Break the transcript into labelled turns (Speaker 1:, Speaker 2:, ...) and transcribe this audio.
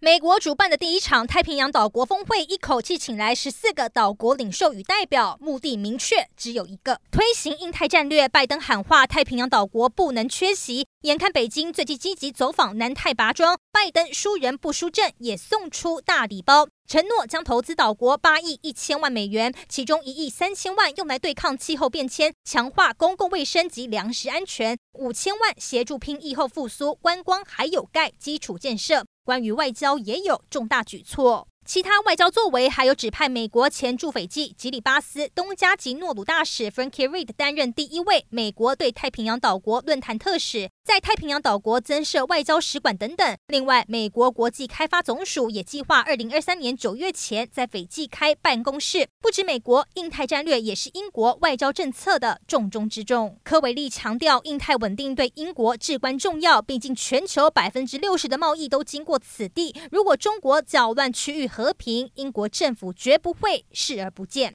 Speaker 1: 美国主办的第一场太平洋岛国峰会，一口气请来十四个岛国领袖与代表，目的明确，只有一个：推行印太战略。拜登喊话，太平洋岛国不能缺席。眼看北京最近积极走访南太拔庄，拜登输人不输阵，也送出大礼包，承诺将投资岛国八亿一千万美元，其中一亿三千万用来对抗气候变迁，强化公共卫生及粮食安全；五千万协助拼疫后复苏，观光还有盖基础建设。关于外交也有重大举措。其他外交作为，还有指派美国前驻斐济、吉里巴斯、东加及诺鲁大使 Frankie Reed 担任第一位美国对太平洋岛国论坛特使，在太平洋岛国增设外交使馆等等。另外，美国国际开发总署也计划二零二三年九月前在斐济开办公室。不止美国，印太战略也是英国外交政策的重中之重。科维利强调，印太稳定对英国至关重要，毕竟全球百分之六十的贸易都经过此地。如果中国搅乱区域，和平，英国政府绝不会视而不见。